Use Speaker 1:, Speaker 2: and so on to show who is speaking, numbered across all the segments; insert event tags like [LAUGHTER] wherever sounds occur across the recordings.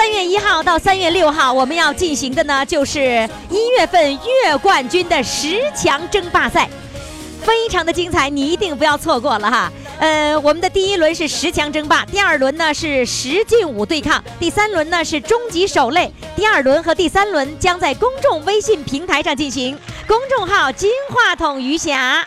Speaker 1: 三月一号到三月六号，我们要进行的呢，就是一月份月冠军的十强争霸赛，非常的精彩，你一定不要错过了哈。呃，我们的第一轮是十强争霸，第二轮呢是十进五对抗，第三轮呢是终极守擂。第二轮和第三轮将在公众微信平台上进行，公众号“金话筒余霞”。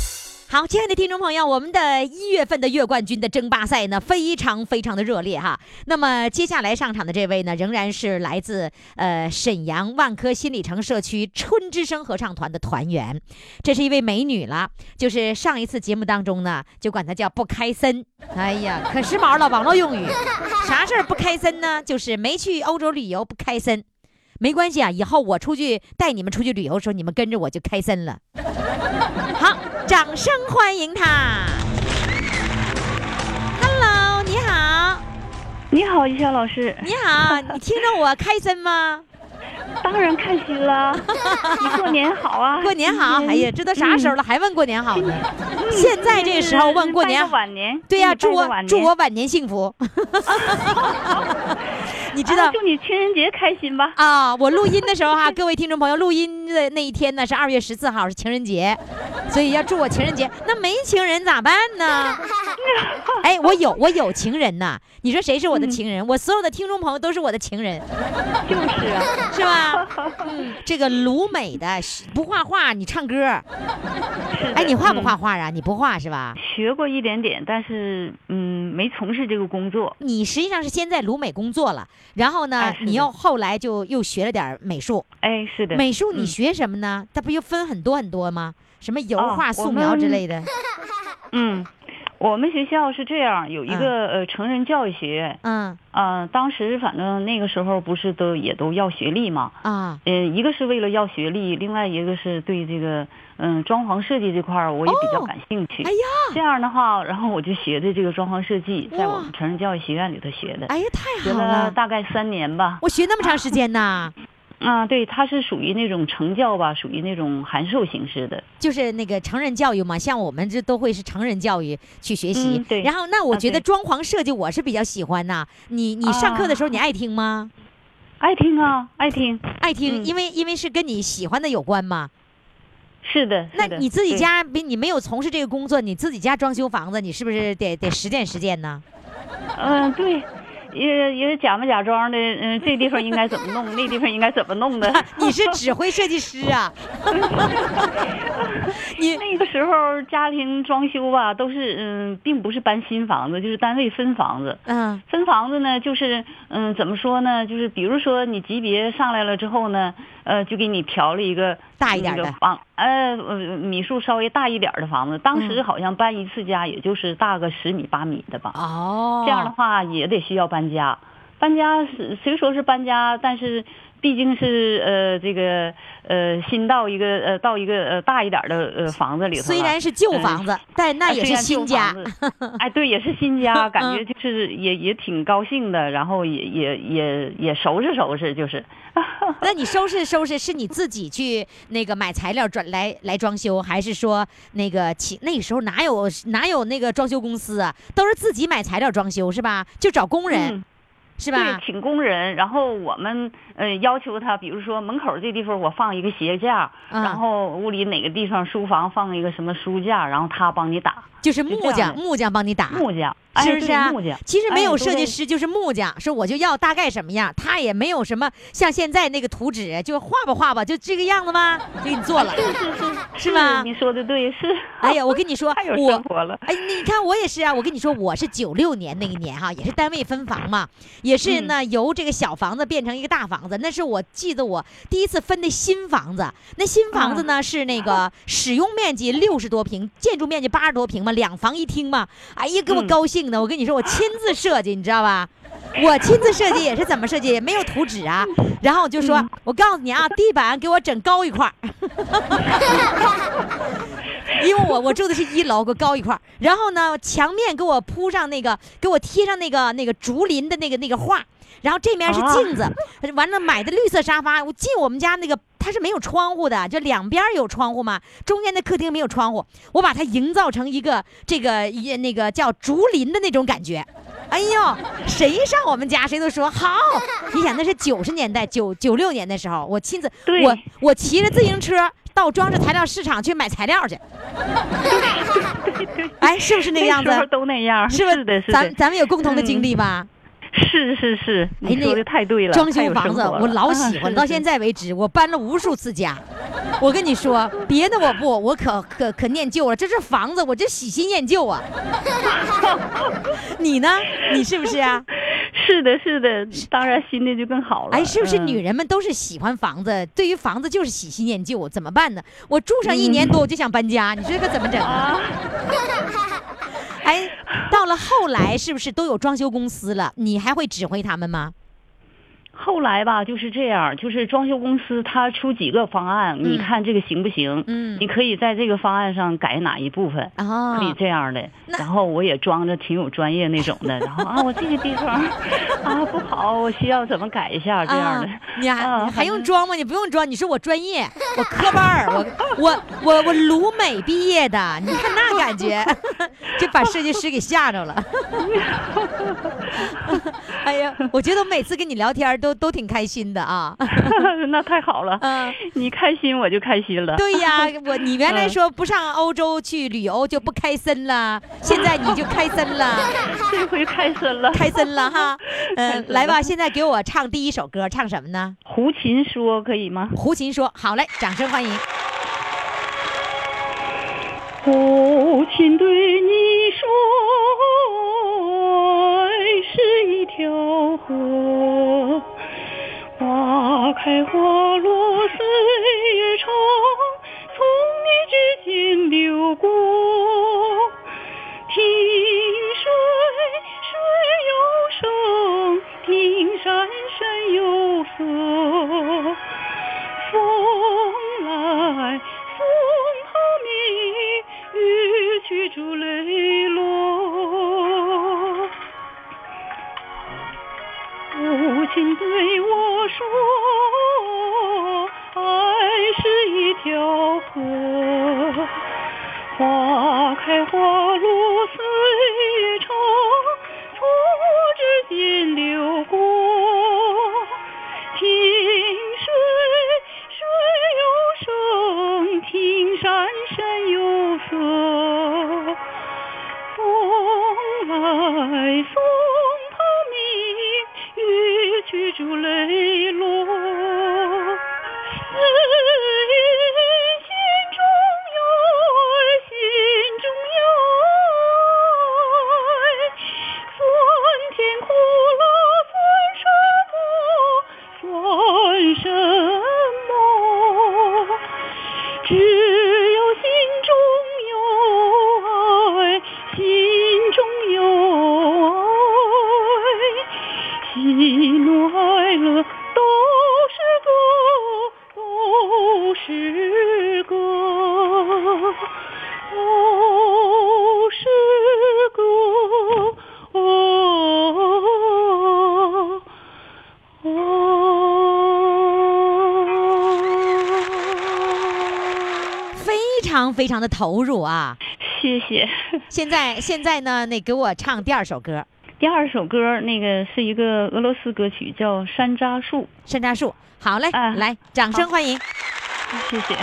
Speaker 1: 好，亲爱的听众朋友，我们的一月份的月冠军的争霸赛呢，非常非常的热烈哈。那么接下来上场的这位呢，仍然是来自呃沈阳万科新里程社区春之声合唱团的团员，这是一位美女了。就是上一次节目当中呢，就管她叫不开森。哎呀，可时髦了，网络用语，啥事儿不开森呢？就是没去欧洲旅游不开森。没关系啊，以后我出去带你们出去旅游的时候，你们跟着我就开森了。[LAUGHS] 好，掌声欢迎他。Hello，你好，
Speaker 2: 你好，于霞老师，
Speaker 1: 你好，你听着我开森吗？[LAUGHS]
Speaker 2: 当然开心了。[LAUGHS] 你过年好啊！
Speaker 1: 过年好，哎呀，这都啥时候了，还问过年好呢？现在这个时候问过年。对呀，祝我祝我晚年幸福。你知道
Speaker 2: 啊祝你情人节开心吧。
Speaker 1: 啊，我录音的时候哈、各位听众朋友，录音的那一天呢是二月十四号，是情人节，所以要祝我情人节。那没情人咋办呢？[LAUGHS] 哎，我有我有情人呐！你说谁是我的情人？我所有的听众朋友都是我的情人，[LAUGHS]
Speaker 2: 就是啊，
Speaker 1: 是吧？[LAUGHS] 嗯，这个鲁美的不画画，你唱歌。哎，你画不
Speaker 2: 嗯
Speaker 1: 画画啊？你不画是吧？
Speaker 2: 学过一点点，但是嗯，没从事这个工作。
Speaker 1: 你实际上是先在鲁美工作了，然后呢
Speaker 2: 哎，
Speaker 1: 你又后来就又学了点美术。
Speaker 2: 哎，是的。
Speaker 1: 美术你
Speaker 2: 嗯
Speaker 1: 学什么呢？它不又分很多很多吗？什么油画、
Speaker 2: 哦
Speaker 1: 素描之类的。[LAUGHS]
Speaker 2: 嗯，我们学校是这样，有一
Speaker 1: 嗯
Speaker 2: 个呃成人教育学院。
Speaker 1: 嗯
Speaker 2: 啊、当时反正那个时候不是都也都要学历嘛。
Speaker 1: 啊，
Speaker 2: 嗯，一个是为了要学历，另外一个是对这个嗯装潢设计这块儿我也比较
Speaker 1: 哦
Speaker 2: 感兴趣。
Speaker 1: 哎呀，
Speaker 2: 这样的话，然后我就学的这个装潢设计，在我们成人教育学院里头学的，
Speaker 1: 哎呀，太
Speaker 2: 学了
Speaker 1: 学了！
Speaker 2: 大概三年吧。
Speaker 1: 我学那么长时间呢，
Speaker 2: 啊，对，它是属于那种成教吧，属于那种函授形式的。
Speaker 1: 就是那个成人教育嘛，像我们这都会是成人教育去学习。
Speaker 2: 嗯对
Speaker 1: 然后，那我觉得装潢设计我是比较喜欢呐。你你上课的时候你爱听吗？
Speaker 2: 爱听啊，爱听。
Speaker 1: 爱听，
Speaker 2: 嗯
Speaker 1: 因为因为是跟你喜欢的有关嘛。
Speaker 2: 是的，
Speaker 1: 那
Speaker 2: 是的
Speaker 1: 你自己家比你没有从事这个工作，你自己家装修房子，你是不是得得实践实践呢？
Speaker 2: 嗯、对，也也假模假装的，嗯、这地方应该怎么弄，那地方应该怎么弄的。
Speaker 1: 你是指挥设计师啊？[LAUGHS] 你
Speaker 2: 那个时候家庭装修吧，都是嗯，并不是搬新房子，就是单位分房子。
Speaker 1: 嗯
Speaker 2: 分房子呢，就是嗯，怎么说呢？就是比如说你级别上来了之后呢，呃，就给你调了一个
Speaker 1: 大一点的
Speaker 2: 那个房，呃，呃米数稍微大一点的房子。当时
Speaker 1: 嗯
Speaker 2: 好像搬一次家，也就是大个十米八米的吧。
Speaker 1: 哦，
Speaker 2: 这样的话也得需要搬家。搬家是虽说是搬家，但是毕竟是呃这个呃新到一个呃到一个呃大一点的呃房子里头。
Speaker 1: 虽然是旧
Speaker 2: 嗯
Speaker 1: 房子，但那也是新家 [LAUGHS]
Speaker 2: 哎，对，也是新家，[LAUGHS] 感觉
Speaker 1: 嗯
Speaker 2: 就是也也挺高兴的，然后也也也也收拾收拾，就是。
Speaker 1: 那你收拾收拾是你自己去那个买材料转来来装修，还是说那个请那个时候哪有哪有那个装修公司啊？都是自己买材料装修是吧？就找工人、
Speaker 2: 嗯
Speaker 1: 是吧
Speaker 2: 对，？请工人，然后我们呃要求他，比如说门口这地方我放一个鞋架，
Speaker 1: 嗯
Speaker 2: 然后屋里哪个地方书房放一个什么书架，然后他帮你打。
Speaker 1: 就是木匠，木匠帮你打，
Speaker 2: 木匠，哎
Speaker 1: 是不是啊
Speaker 2: 木匠，
Speaker 1: 其实没有
Speaker 2: 哎
Speaker 1: 设计师就是木匠，说我就要大概什么样，他也没有什么像现在那个图纸，就画吧画吧，就这个样子吗？就给你做了，[LAUGHS] 是吗？
Speaker 2: 你说的对，是。
Speaker 1: 哎呀，我跟你说 [LAUGHS]
Speaker 2: 太有，
Speaker 1: 我
Speaker 2: 生活了。
Speaker 1: 哎，你看我也是啊，我跟你说，我是九六年那一年哈，也是单位分房嘛，也是呢、由这个小房子变成一个大房子，那是我记得我第一次分的新房子，那新房子呢、是那个使用面积六十多平，建筑面积八十多平嘛，两房一厅嘛，哎呀，给我
Speaker 2: 嗯
Speaker 1: 高兴的，我跟你说，我亲自设计，你知道吧？我亲自设计也是怎么设计，也没有图纸啊。然后我就说，我告诉你啊，地板给我整高一块儿，[LAUGHS] 因为我我住的是一楼，给我高一块儿。然后呢，墙面给我铺上那个，给我贴上那个那个竹林的那个那个画。然后这面是镜子，完了买的绿色沙发。我进我们家那个它是没有窗户的，就两边有窗户嘛，中间的客厅没有窗户。我把它营造成一个这个一那个叫竹林的那种感觉。哎呦，谁上我们家谁都说好。你想那是九十年代九九六年的时候，我亲自
Speaker 2: 对
Speaker 1: 我我骑着自行车到装饰材料市场去买材料去。哎，是不是那个样子
Speaker 2: 时？候都那样，
Speaker 1: 是不
Speaker 2: 是的，是的，
Speaker 1: 咱咱们有共同的经历吧？
Speaker 2: 是是是，你说的太对了。
Speaker 1: 装修房子我老 [LAUGHS] 喜欢，到现
Speaker 2: 在。
Speaker 1: 为止我搬了无数次家。我跟你说，别的我不，我可可可念旧了。这是房子，我这喜新厌旧啊。[LAUGHS] 你呢？你是不是啊？[LAUGHS]
Speaker 2: 是的，是的，当然新的就更好了。
Speaker 1: 哎，是不是
Speaker 2: 嗯
Speaker 1: 女人们都是喜欢房子？对于房子就是喜新厌旧，怎么办呢？我住上一年多我就想搬家，你说这可怎么整啊？
Speaker 2: 啊？
Speaker 1: 哎，到了后来是不是都有装修公司了？你还会指挥他们吗？
Speaker 2: 后来吧，就是这样，就是装修公司他出几个方案，你看这个行不行？
Speaker 1: 嗯
Speaker 2: 你可以在这个方案上改哪一部分。
Speaker 1: 哦
Speaker 2: 可以这样的，然后我也装着挺有专业那种的，[LAUGHS] 然后啊，我这个地方 [LAUGHS] 啊不好，我需要怎么改一下这样的。
Speaker 1: 啊、你还、还用装吗？你不用装，你说我专业，我科班儿，我我 [LAUGHS] 我我鲁美毕业的，你看那感觉，就把设计师给吓着了。哎呀，我觉得我每次跟你聊天儿都都挺开心的啊。[LAUGHS]
Speaker 2: 那太好了，
Speaker 1: 嗯，
Speaker 2: 你开心我就开心了。
Speaker 1: 对呀，我你原来
Speaker 2: 嗯
Speaker 1: 说不上欧洲去旅游就不开森了，现在你就开森了，[LAUGHS]
Speaker 2: 这回开森了，
Speaker 1: 开森了哈。[LAUGHS] 嗯、来吧，现在给我唱第一首歌，唱什么呢？
Speaker 2: 胡琴说可以吗？
Speaker 1: 胡琴说：“好嘞，掌声欢迎。
Speaker 2: 胡琴对你说，爱是一条河，花开花落
Speaker 1: 非常非常的投入啊！
Speaker 2: 谢谢。
Speaker 1: 现在现在呢，那给我唱第二首歌
Speaker 2: 第二首歌那个是一个俄罗斯歌曲，叫《山楂树《
Speaker 1: 山楂树》。好嘞，
Speaker 2: 啊
Speaker 1: 来，掌声欢迎。
Speaker 2: 谢谢。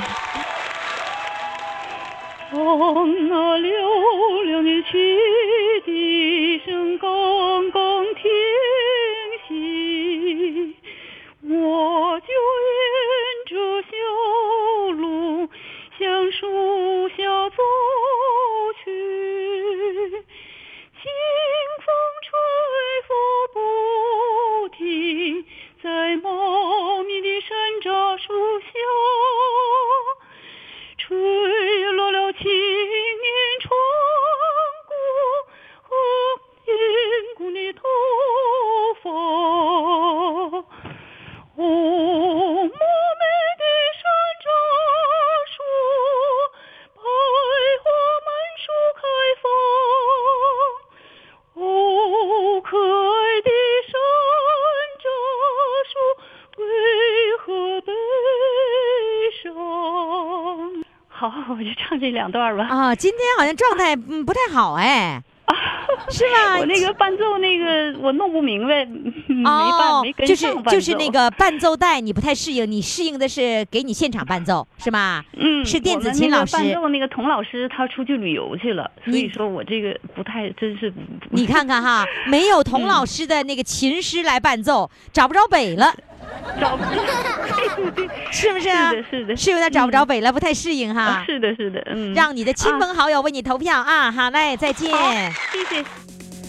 Speaker 2: 从那溜两年汽笛声刚两段吧。
Speaker 1: 啊，今天好像状态嗯不太好哎，[LAUGHS] 是吧？
Speaker 2: 我那个伴奏那个我弄不明白，没伴、
Speaker 1: 哦
Speaker 2: 没，跟
Speaker 1: 就是
Speaker 2: 上伴奏。
Speaker 1: 就是那个伴奏带你不太适应，你适应的是给你现场伴奏是吗？
Speaker 2: 嗯，
Speaker 1: 是电子琴老师
Speaker 2: 伴奏那个童老师他出去旅游去了，所以说我这个不太真是
Speaker 1: 你看看哈，没有童
Speaker 2: 嗯
Speaker 1: 老师的那个琴师来伴奏，找不着北了，
Speaker 2: 找不对对对，
Speaker 1: 是不是啊？
Speaker 2: 是的，是的，
Speaker 1: 是有点找不着北了，不太适应哈
Speaker 2: 啊。[LAUGHS] 是的，是的，嗯，
Speaker 1: 让你的亲朋好友为你投票啊！好嘞，再见。
Speaker 2: 谢谢。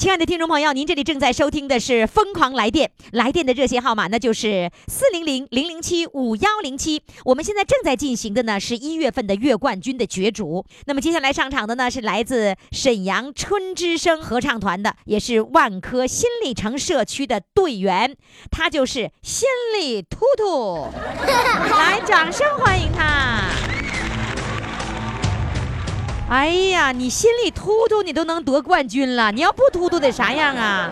Speaker 1: 亲爱的听众朋友，您这里正在收听的是《疯狂来电》，来电的热线号码那就是四零零零零七五幺零七。我们现在正在进行的呢是一月份的月冠军的角逐。那么接下来上场的呢是来自沈阳春之声合唱团的，也是万科新里城社区的队员，他就是新里突突。来，掌声欢迎他。哎呀，你心里突突，你都能得冠军了，你要不突突得啥样啊？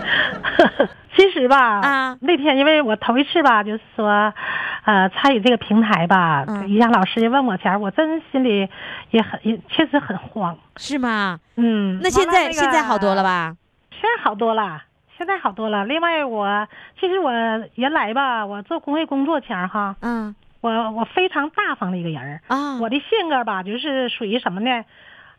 Speaker 1: [LAUGHS]
Speaker 3: 其实吧，
Speaker 1: 啊
Speaker 3: 那天因为我头一次吧，就是说，呃，参与这个平台吧，
Speaker 1: 嗯
Speaker 3: 于洋老师问我前儿，我真心里也很也确实很慌。
Speaker 1: 是吗？
Speaker 3: 嗯，
Speaker 1: 那现在、
Speaker 3: 那个
Speaker 1: 现在好多了？吧？
Speaker 3: 现在好多了，现在好多了。另外我，其实我原来吧，我做工会工作前儿哈，
Speaker 1: 嗯
Speaker 3: 我我非常大方的一个人儿。
Speaker 1: 啊，
Speaker 3: 我的性格吧，就是属于什么呢？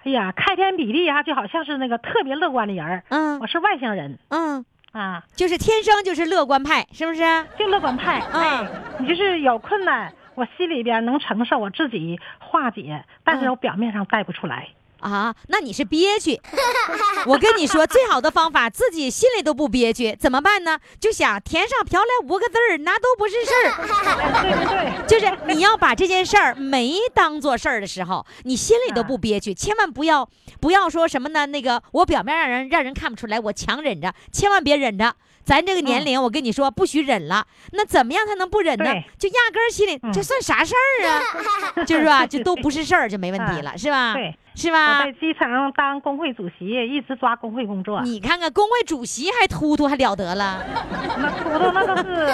Speaker 3: 哎呀，开天辟地啊，就好像是那个特别乐观的人儿。
Speaker 1: 嗯
Speaker 3: 我是外星人
Speaker 1: 嗯，
Speaker 3: 啊，
Speaker 1: 就是天生就是乐观派，是不是？
Speaker 3: 就乐观派。
Speaker 1: 嗯
Speaker 3: 哎，你就是有困难，我心里边能承受，我自己化解，但是
Speaker 1: 嗯
Speaker 3: 我表面上带不出来。
Speaker 1: 啊，那你是憋屈。[LAUGHS] 我跟你说，最好的方法，自己心里都不憋屈，怎么办呢？就想填上漂亮五个字儿，那都不是事儿。[LAUGHS]
Speaker 3: 对对对，
Speaker 1: 就是你要把这件事儿没当做事儿的时候，你心里都不憋屈，千万不要不要说什么呢？那个我表面让人让人看不出来，我强忍着，千万别忍着。咱这个年龄，我跟你说，不许忍了。那怎么样才能不忍呢？就压根儿心里
Speaker 3: 嗯
Speaker 1: 这算啥事儿啊？[LAUGHS] 就是吧，就都不是事儿，就没问题了，是吧？
Speaker 3: 对，
Speaker 1: 是吧
Speaker 3: 我在？基层当工会主席，一直抓工会工作。
Speaker 1: 你看看工会主席还突突还了得了？[LAUGHS]
Speaker 3: 那突突那都是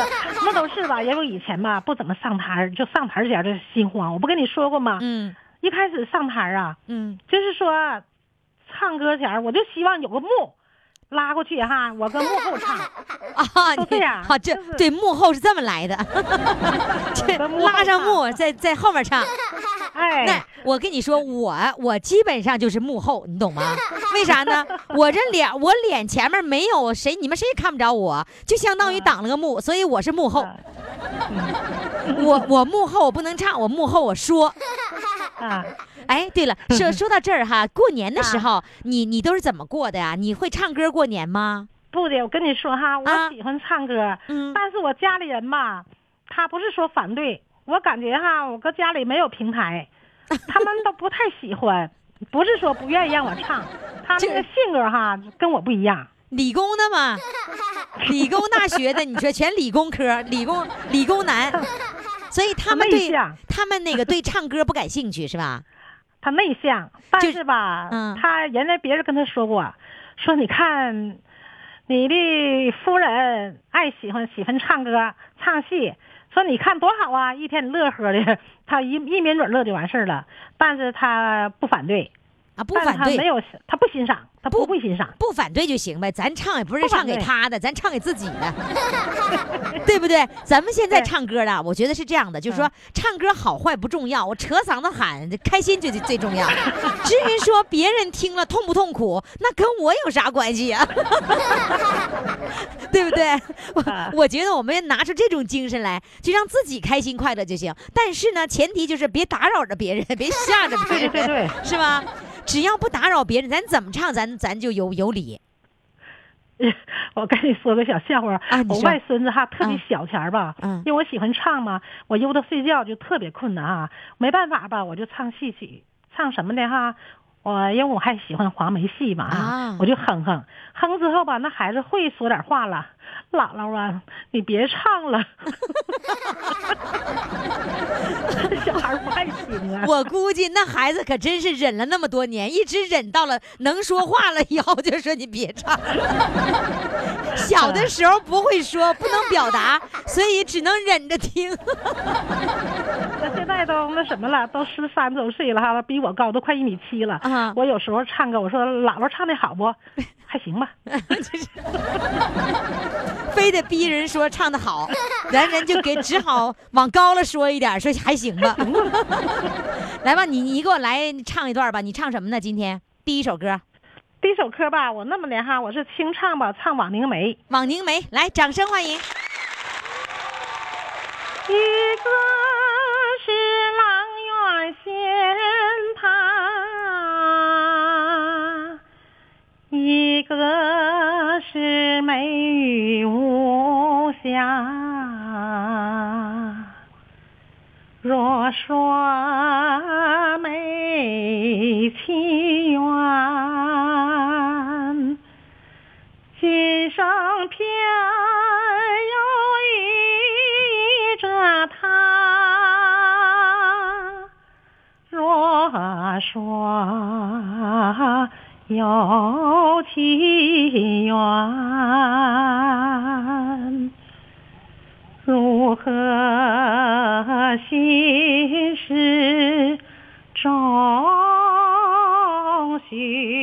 Speaker 3: 那都是吧，因为以前吧不怎么上台儿，就上台儿前儿就心慌。我不跟你说过吗？
Speaker 1: 嗯
Speaker 3: 一开始上台儿啊，
Speaker 1: 嗯
Speaker 3: 就是说唱歌前儿我就希望有个幕拉过去哈，我跟幕后唱。[LAUGHS]
Speaker 1: 啊，
Speaker 3: 这样
Speaker 1: 好，这
Speaker 3: 就是
Speaker 1: 对幕后是这么来的，[LAUGHS] 这拉上
Speaker 3: 唱
Speaker 1: 幕，在在后面唱。那 [LAUGHS]
Speaker 3: 哎，
Speaker 1: 我跟你说，我我基本上就是幕后，你懂吗？为啥呢？我这脸，我脸前面没有谁，你们谁也看不着我，就相当于挡了个幕，所以我是幕后。我我幕后我不能唱，我幕后我说。[LAUGHS]
Speaker 3: 啊，
Speaker 1: 哎，对了，说说到这儿哈，过年的时
Speaker 3: 啊
Speaker 1: 候，你你都是怎么过的呀？你会唱歌过年吗？
Speaker 3: 不的，我跟你说哈，
Speaker 1: 啊
Speaker 3: 我喜欢唱歌，
Speaker 1: 嗯
Speaker 3: 但是我家里人吧，他不是说反对，我感觉哈，我搁家里没有平台，他们都不太喜欢，不是说不愿意让我唱，他
Speaker 1: 这
Speaker 3: 那个性格哈跟我不一样。
Speaker 1: 理工的嘛，[LAUGHS] 理工大学的，你说全理工科，理工理工男，[LAUGHS] 所以他们对他们那个对唱歌不感兴趣是吧？[LAUGHS]
Speaker 3: 他内向，但
Speaker 1: 是
Speaker 3: 吧，
Speaker 1: 嗯
Speaker 3: 他原来别人跟他说过，说你看，你的夫人爱喜欢喜欢唱歌唱戏，说你看多好啊，一天乐呵的，[LAUGHS] 他一一抿嘴乐就完事儿了。但是他不反对，
Speaker 1: 啊，不反对，
Speaker 3: 他没有，他不欣赏，他
Speaker 1: 不
Speaker 3: 不会欣赏。
Speaker 1: 不反对就行呗。咱唱也不是唱给他的，咱唱给自己的，[LAUGHS] 对不对？咱们现在唱歌的，我觉得是这样的，就是说
Speaker 3: 嗯
Speaker 1: 唱歌好坏不重要，我扯嗓子喊开心最最重要。[LAUGHS] 至于说别人听了痛不痛苦，那跟我有啥关系呀、[LAUGHS] 对不对？我
Speaker 3: 啊
Speaker 1: 我觉得我们拿出这种精神来，就让自己开心快乐就行。但是呢，前提就是别打扰着别人，别吓着别人，
Speaker 3: 对对对
Speaker 1: 是吧？只要不打扰别人，咱怎么唱，咱咱就有有理。
Speaker 3: 我跟你说个小笑话我外孙子哈特别
Speaker 1: 嗯
Speaker 3: 小前儿吧，
Speaker 1: 嗯
Speaker 3: 因为我喜欢唱嘛，我悠他睡觉就特别困难啊，没办法吧，我就唱戏曲，唱什么的哈。我因为我还喜欢黄梅戏嘛
Speaker 1: 啊
Speaker 3: 我就哼哼哼之后吧，那孩子会说点话了，姥姥啊，你别唱了，[LAUGHS] 小孩不爱听啊。
Speaker 1: 我估计那孩子可真是忍了那么多年，一直忍到了能说话了以后，就说你别唱了。[LAUGHS] 小的时候不会说，不能表达，所以只能忍着听。[LAUGHS]
Speaker 3: 那现在都那什么了，都十三周岁了哈，比我高，都快一米七了。
Speaker 1: 啊
Speaker 3: 我有时候唱歌，我说喇叭唱的好不？[LAUGHS] 还行吧。[LAUGHS]
Speaker 1: 非得逼人说唱的好，咱人就给只好往高了说一点，说还行吧。[LAUGHS] 来吧，你你给我来唱一段吧，你唱什么呢？今天第一首歌《
Speaker 3: 第一首歌吧，我那么的哈，我是清唱吧，唱《枉凝眉》。
Speaker 1: 枉凝眉》，来，掌声欢迎。
Speaker 3: 一个一个是美玉无瑕。若说美其缘，今生偏又遇着他。若说有情缘，如何心事终
Speaker 1: 寻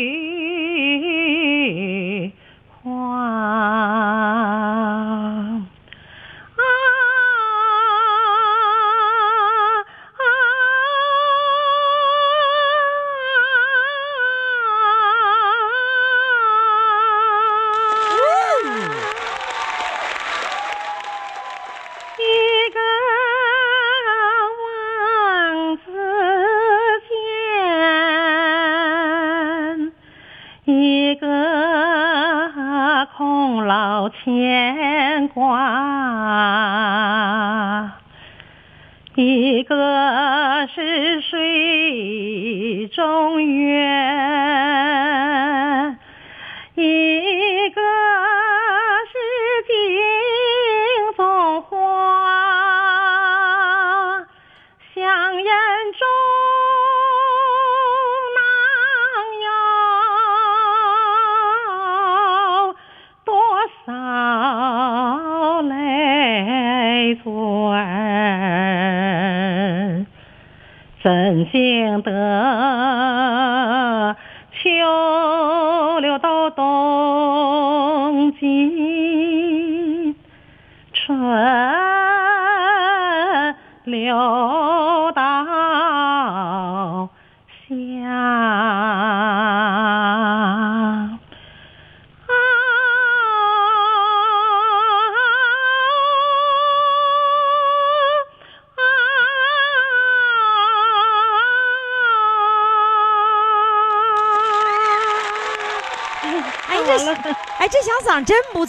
Speaker 1: こと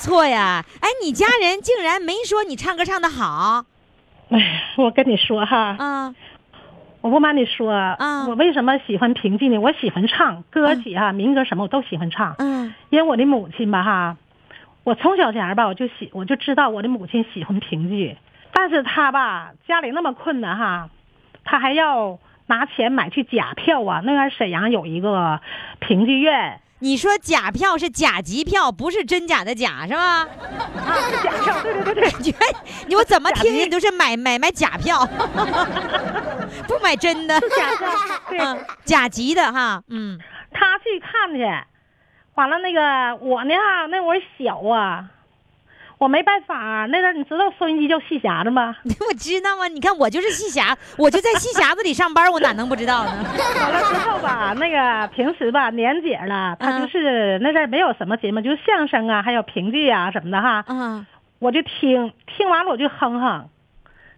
Speaker 1: 错呀！哎，你家人竟然没说你唱歌唱的好
Speaker 3: 哎，我跟你说哈，
Speaker 1: 啊？
Speaker 3: 我不瞒你说，
Speaker 1: 啊
Speaker 3: 我为什么喜欢评剧呢？我喜欢唱歌曲哈，民歌什么我都喜欢唱。
Speaker 1: 嗯
Speaker 3: 因为我的母亲吧哈，我从小前儿吧我就喜我就知道我的母亲喜欢评剧，但是她吧家里那么困难哈，她还要拿钱买去假票啊。那边沈阳有一个评剧院，
Speaker 1: 你说假票是假级票，不是真假的假是吧？
Speaker 3: 啊，是假票，对对对对，
Speaker 1: 你你我怎么听你都是买买买假票，[LAUGHS] 不买真的。
Speaker 3: 假票，对。
Speaker 1: 嗯，甲级的哈，嗯，
Speaker 3: 他去看去，完了那个我呢，那会儿小啊，我没办法、那阵你知道收音机叫戏匣子吗？[LAUGHS]
Speaker 1: 我知道啊。你看我就是戏匣，我就在戏匣子里上班，我哪能不知道呢？
Speaker 3: 完了之后吧，那个平时吧年节了，他就是那阵没有什么节目，就是相声啊，还有评剧啊什么的哈，
Speaker 1: 嗯，
Speaker 3: 我就听，听完了我就哼哼，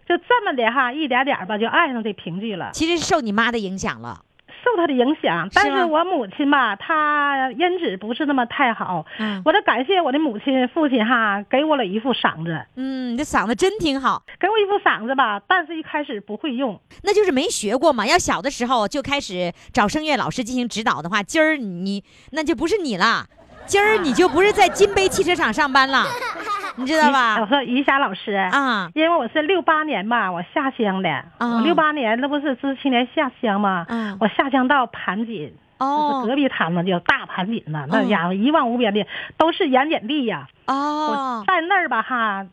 Speaker 3: 就这么的哈，一点点儿吧就爱上这评剧了。
Speaker 1: 其实是受你妈的影响了。
Speaker 3: 受他的影响，但是我母亲吧，她音质不是那么太好。
Speaker 1: 嗯
Speaker 3: 我得感谢我的母亲、父亲哈，给我了一副嗓子，
Speaker 1: 嗯，你这嗓子真挺好，
Speaker 3: 给我一副嗓子吧，但是一开始不会用。
Speaker 1: 那就是没学过嘛。要小的时候就开始找声乐老师进行指导的话，今儿你那就不是你了，今儿你就不是在金杯汽车厂上班了，[LAUGHS] 你知道吧 [LAUGHS]
Speaker 3: 我
Speaker 1: 吧？
Speaker 3: 说于霞老师，
Speaker 1: 啊，
Speaker 3: 因为我是六八年吧，我下乡的。
Speaker 1: 啊
Speaker 3: 我六八年那不是知青年下乡吗？
Speaker 1: 嗯
Speaker 3: 我下乡到盘锦，就是
Speaker 1: 哦
Speaker 3: 隔壁摊子叫大盘锦呐，那
Speaker 1: 嗯
Speaker 3: 家伙一望无边的都是盐碱地呀。
Speaker 1: 哦
Speaker 3: 我，在那儿吧哈，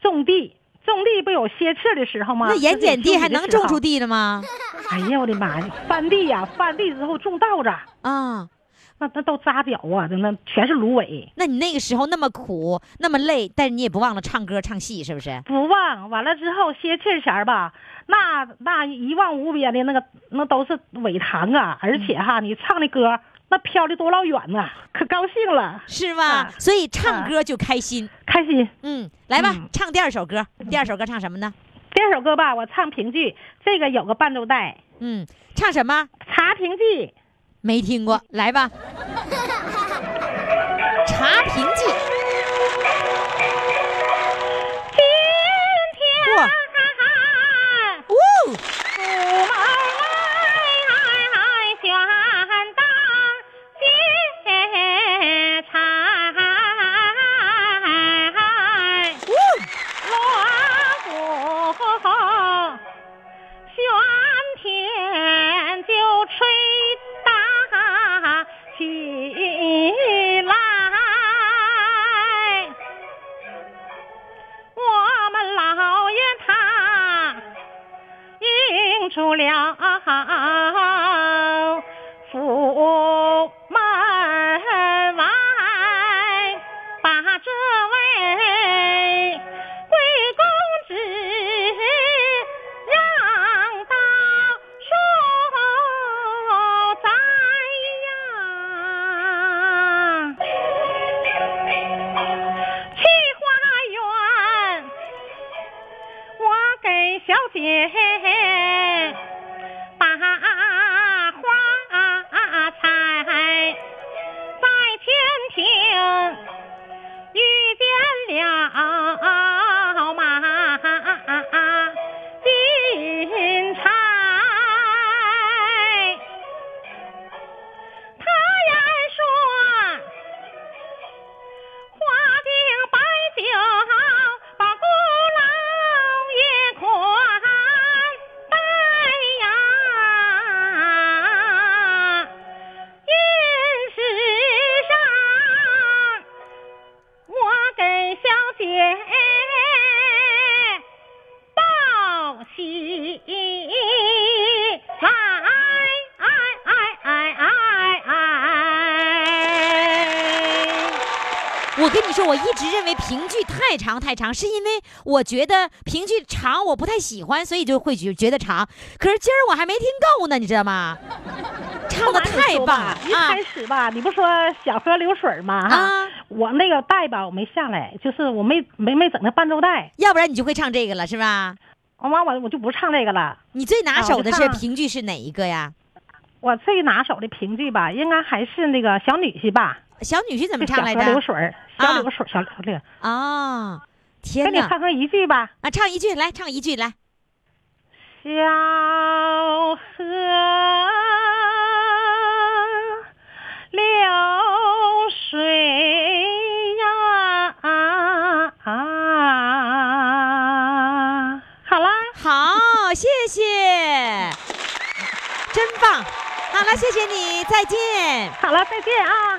Speaker 3: 种地。种地不有歇气的时候吗？
Speaker 1: 那盐碱地还能种出
Speaker 3: 地？
Speaker 1: 地了吗？
Speaker 3: 哎呀，我的妈呀！翻地呀，翻地之后种稻子，
Speaker 1: 啊，
Speaker 3: 那那都扎脚啊，那全是芦苇。
Speaker 1: 那你那个时候那么苦，那么累，但是你也不忘了唱歌唱戏，是不是？
Speaker 3: 不忘完了之后歇气儿前儿吧，那那一望无边的那个那都是苇塘啊，而且哈，你唱的歌那飘的多老远呐、可高兴了，
Speaker 1: 是吧？
Speaker 3: 啊
Speaker 1: 所以唱歌就开心。
Speaker 3: 开心。
Speaker 1: 嗯，来吧，
Speaker 3: 嗯
Speaker 1: 唱第二首歌。第二首歌唱什么呢？
Speaker 3: 第二首歌吧，我唱评剧，这个有个伴奏带，
Speaker 1: 嗯，唱什么？
Speaker 3: 《茶评剧》。
Speaker 1: 没听过，来吧。[LAUGHS] 茶瓶记，
Speaker 3: 我
Speaker 1: 一直认为评剧太长太长，是因为我觉得评剧长我不太喜欢，所以就会觉觉得长。可是今儿我还没听够呢，你知道吗？唱的太棒了啊
Speaker 3: 一开！始吧，你不说小河流水吗？哈、
Speaker 1: 啊
Speaker 3: 我那个带吧，我没下来，就是我没没没整那伴奏带，
Speaker 1: 要不然你就会唱这个了，是吧？
Speaker 3: 完完我我就不唱这个了。
Speaker 1: 你最拿手的是评剧是哪一个呀？
Speaker 3: 我最拿手的评剧吧，应该还是那个小女婿吧，
Speaker 1: 小女婿怎么唱来
Speaker 3: 着小流
Speaker 1: 着？
Speaker 3: 水小流水儿，小流水。
Speaker 1: 啊，天哪！
Speaker 3: 给你唱上一句吧，
Speaker 1: 啊，唱一句来，唱一句来。
Speaker 3: 小河流水呀，好啦。
Speaker 1: 好，谢谢，真棒好了，谢谢你，再见。
Speaker 3: 好了，再见啊。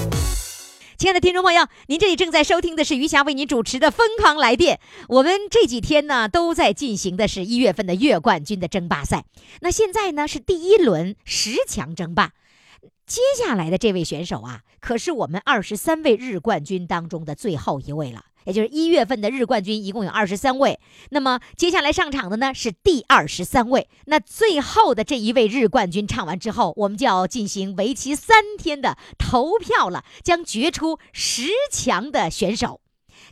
Speaker 1: 亲爱的听众朋友，您这里正在收听的是余霞为您主持的《疯狂来电》。我们这几天呢都在进行的是一月份的月冠军的争霸赛。那现在呢是第一轮十强争霸，接下来的这位选手啊，可是我们二十三位日冠军当中的最后一位了。也就是一月份的日冠军一共有二十三位，那么接下来上场的呢是第二十三位。那最后的这一位日冠军唱完之后，我们就要进行为期三天的投票了，将决出十强的选手，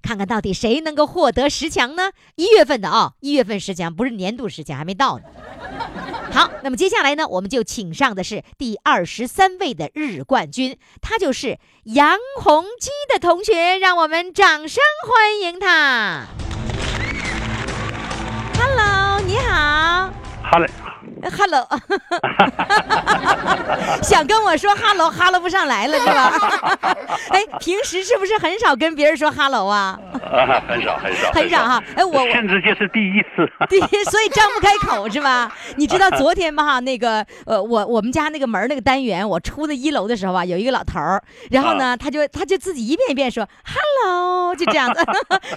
Speaker 1: 看看到底谁能够获得十强呢？一月份的啊、一月份十强不是年度十强，还没到呢。[LAUGHS] 好，那么接下来呢，我们就请上的是第二十三位的日冠军，他就是杨洪基的同学，让我们掌声欢迎他。Hello，你好。
Speaker 4: 好嘞，
Speaker 1: Hello，[LAUGHS] 想跟我说 Hello Hello 不上来了是吧？[LAUGHS] 哎，平时是不是很少跟别人说 Hello 啊？[LAUGHS]
Speaker 4: 啊，很少很少
Speaker 1: 很少哈哎我我
Speaker 4: 甚至就是第一次。
Speaker 1: 对，所以张不开口是吧？你知道昨天吧哈，那个呃，我我们家那个门那个单元，我出的一楼的时候啊，有一个老头儿，然后呢，他就他就自己一遍一遍说 hello，就这样子，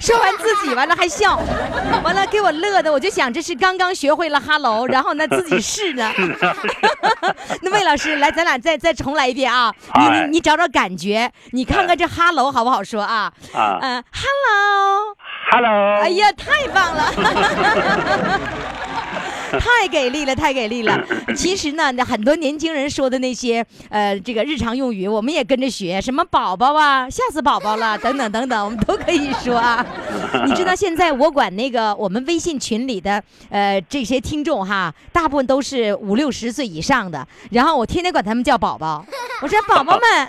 Speaker 1: 说完自己完了还笑，完了给我乐的，我就想这是刚刚学会了 hello，然后呢自己试呢。[LAUGHS] 那魏老师，来，咱俩再再重来一遍啊！你
Speaker 4: 哎
Speaker 1: 你你找找感觉，你看看这 hello 好不好说啊？
Speaker 4: 啊
Speaker 1: 嗯，hello。
Speaker 4: Hello，
Speaker 1: 哎呀，太棒了！[LAUGHS] 太给力了，[LAUGHS] 太给力了！[LAUGHS] 其实呢，那很多年轻人说的那些呃，这个日常用语，我们也跟着学，什么宝宝啊、吓死宝宝了等等等等，我们都可以说啊。[LAUGHS] 你知道现在我管那个我们微信群里的呃这些听众哈，大部分都是五六十岁以上的，然后我天天管他们叫宝宝，我说宝宝们，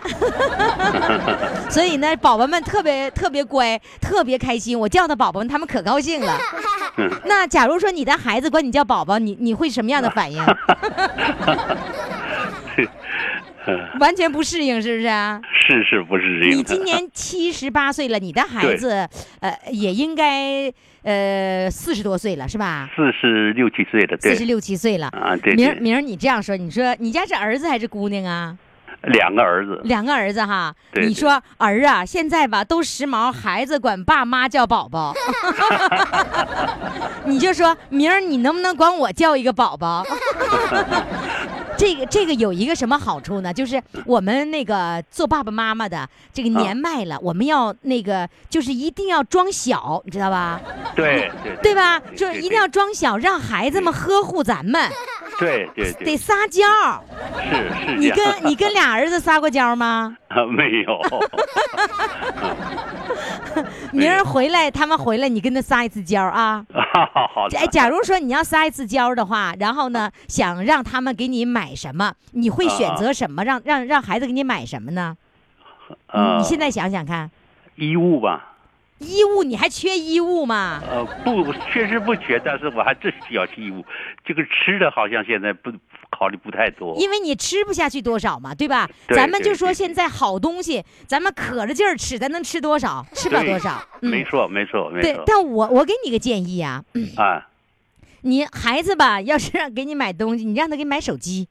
Speaker 1: 所以呢，宝宝们特别特别乖，特别开心，我叫的宝宝们他们可高兴了。那假如说你的孩子管你叫宝宝，你你会什么样的反应？[LAUGHS] 完全不适应，是不是啊？
Speaker 4: 是是不适应？
Speaker 1: 你今年七十八岁了，你的孩子呃也应该呃四十多岁了，是吧？
Speaker 4: 四十六七岁了，对
Speaker 1: 四十六七岁了。
Speaker 4: 啊，对对，
Speaker 1: 明儿明儿你这样说，你说你家是儿子还是姑娘啊？
Speaker 4: 两个儿子，
Speaker 1: 两个儿子哈，
Speaker 4: 对对。
Speaker 1: 你说儿啊，现在吧都时髦，孩子管爸妈叫宝宝，[LAUGHS] 你就说明儿你能不能管我叫一个宝宝？[LAUGHS] 这个这个有一个什么好处呢？就是我们那个做爸爸妈妈的，这个年迈了，我们要那个就是一定要装小，你知道吧？
Speaker 4: 对对
Speaker 1: 对吧？就是一定要装小，让孩子们呵护咱们，
Speaker 4: 对对
Speaker 1: 得，撒娇。
Speaker 4: 是是
Speaker 1: 你跟你跟俩儿子撒过娇吗？
Speaker 4: 啊没有，[LAUGHS]
Speaker 1: 明儿回来，他们回来，你跟他撒一次娇啊！[LAUGHS]
Speaker 4: 好的
Speaker 1: 哎，，假如说你要撒一次娇的话，然后呢，想让他们给你买什么，你会选择什么？让让让孩子给你买什么呢？你
Speaker 4: 呃
Speaker 1: 你现在想想看，
Speaker 4: 衣物吧，
Speaker 1: 衣物你还缺衣物吗？
Speaker 4: 呃不，确实不缺，但是我还真需要衣物。这个吃的好像现在不考虑不太多，
Speaker 1: 因为你吃不下去多少嘛，对吧？
Speaker 4: 对
Speaker 1: 咱们就说现在好东西，咱们可着劲儿吃，咱能吃多少？吃不了多少。嗯
Speaker 4: 没错没错没错对，
Speaker 1: 但我我给你个建议啊，
Speaker 4: 啊。
Speaker 1: 你孩子吧，要是让给你买东西，你让他给你买手机。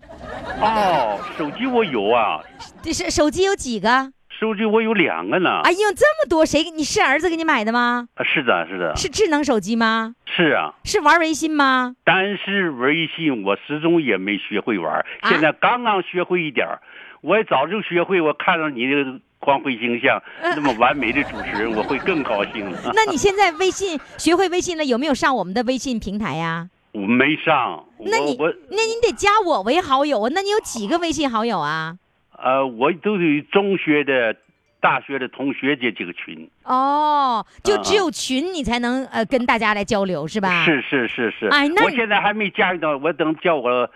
Speaker 4: 哦，手机我有啊，
Speaker 1: 这是手机有几个？
Speaker 4: 手机我有两个呢。
Speaker 1: 哎呦，这么多，谁给你是儿子给你买的吗？
Speaker 4: 啊是的，是的，
Speaker 1: 是智能手机吗？
Speaker 4: 是啊。
Speaker 1: 是玩微信吗？
Speaker 4: 但是微信我始终也没学会玩，
Speaker 1: 啊
Speaker 4: 现在刚刚学会一点儿。我也早就学会，我看到你的光辉形象，那么完美的主持人，[LAUGHS] 我会更高兴了。[LAUGHS]
Speaker 1: 那你现在微信学会微信了，有没有上我们的微信平台呀？
Speaker 4: 我没上，
Speaker 1: 那你
Speaker 4: 我我
Speaker 1: 那你得加我为好友啊？那你有几个微信好友啊？
Speaker 4: 呃，我都是中学的、大学的同学这几个群。
Speaker 1: 哦，就
Speaker 4: 啊
Speaker 1: 只有群你才能呃跟大家来交流是吧？
Speaker 4: 是是是是，
Speaker 1: 哎那
Speaker 4: 我现在还没加入到，我等叫我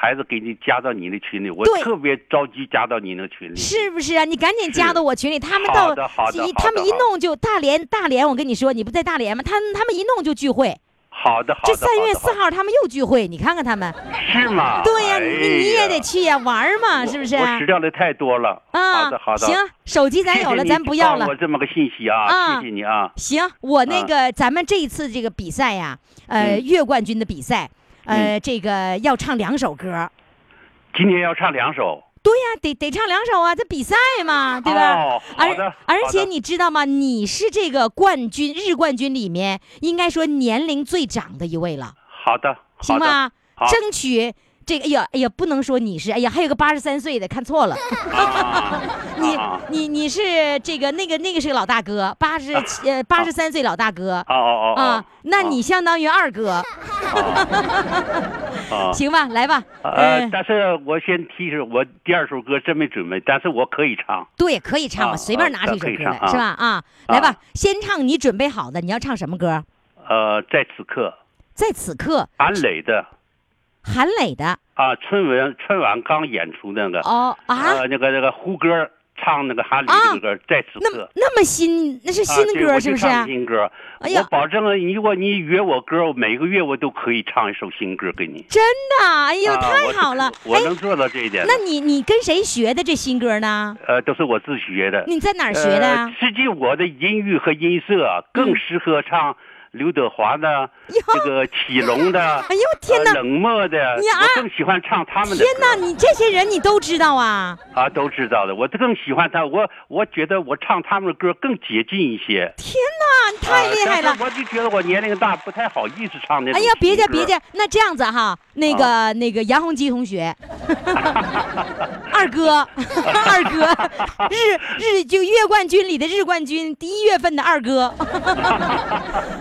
Speaker 4: 孩子给你加到你的群里，我特别着急加到你那个群里。
Speaker 1: 是不是啊？你赶紧加到我群里，他们到一他们一弄就大连大连，我跟你说，你不在大连吗？他他们一弄就聚会，
Speaker 4: 好的好的。
Speaker 1: 这三月四号他们又聚会，你看看他们。
Speaker 4: 是吗？
Speaker 1: 对呀，
Speaker 4: 哎
Speaker 1: 你你也得去呀，玩嘛，是不是？
Speaker 4: 我吃掉的太多了。
Speaker 1: 啊，
Speaker 4: 好的好的。
Speaker 1: 行，手机咱有了，咱不要了
Speaker 4: 我。这么个信息啊，
Speaker 1: 啊
Speaker 4: 谢谢你啊。
Speaker 1: 行，我那
Speaker 4: 啊
Speaker 1: 个咱们这一次这个比赛呀，呃，
Speaker 4: 嗯
Speaker 1: 月冠军的比赛，呃，这个要唱两首歌。
Speaker 4: 今天要唱两首。
Speaker 1: 对呀，得得唱两首啊，这比赛嘛，对吧？
Speaker 4: 哦好的
Speaker 1: 而而且你知道吗？你是这个冠军日冠军里面应该说年龄最长的一位了，
Speaker 4: 好的，好的
Speaker 1: 行吗？争取这个，哎呀，哎呀，不能说你是，哎呀，还有个八十三岁的，看错了。[LAUGHS]
Speaker 4: 啊
Speaker 1: 你
Speaker 4: 啊
Speaker 1: 你你是这个那个那个是个老大哥，八十七呃八十三岁老大哥
Speaker 4: 哦哦哦
Speaker 1: 啊，那你相当于二哥，
Speaker 4: 啊 [LAUGHS]
Speaker 1: 行吧？来吧，
Speaker 4: 呃
Speaker 1: 嗯，，
Speaker 4: 但是我先提示，我第二首歌真没准备，但是我可以唱。
Speaker 1: 对，可以唱随便
Speaker 4: 啊
Speaker 1: 拿出一首歌来，是吧？啊，来吧
Speaker 4: 啊，
Speaker 1: 先唱你准备好的，你要唱什么歌？
Speaker 4: 呃，在此刻，
Speaker 1: 在此刻，
Speaker 4: 韩磊的
Speaker 1: 韩磊的
Speaker 4: 啊，春晚春晚刚演出那个
Speaker 1: 哦啊，
Speaker 4: 呃，那个那个胡歌唱那个韩磊
Speaker 1: 啊
Speaker 4: 这个歌，在此
Speaker 1: 那
Speaker 4: 刻。
Speaker 1: 那么新，那是
Speaker 4: 啊
Speaker 1: 新
Speaker 4: 对我就是
Speaker 1: 不是？
Speaker 4: 啊新歌，
Speaker 1: 哎呀
Speaker 4: 我保证了，如果你约我歌，我每个月我都可以唱一首新歌给你。
Speaker 1: 真的？哎呦，
Speaker 4: 啊
Speaker 1: 太好了！哎，
Speaker 4: 我能做到这一点的。
Speaker 1: 那你你跟谁学的这新歌呢？
Speaker 4: 呃，都是我自学的。
Speaker 1: 你在哪儿学的？
Speaker 4: 实际我的音域和音色啊，更适合唱刘德华的、这个启龙的、[LAUGHS]
Speaker 1: 哎呦天哪
Speaker 4: 呃冷漠的，
Speaker 1: 你啊
Speaker 4: 我更喜欢唱他们的
Speaker 1: 天哪，你这些人你都知道啊？
Speaker 4: 啊，都知道的。我更喜欢他，我我觉得我唱他们的歌更接近一些。
Speaker 1: 天哪，你太厉害了
Speaker 4: 我就觉得我年龄大，不太好意思唱那种
Speaker 1: 哎呀，别介别介，那这样子哈，那个、那个杨洪基同学，[LAUGHS] 二哥，[LAUGHS] 二哥，日日就月冠军里的日冠军，第一月份的二哥，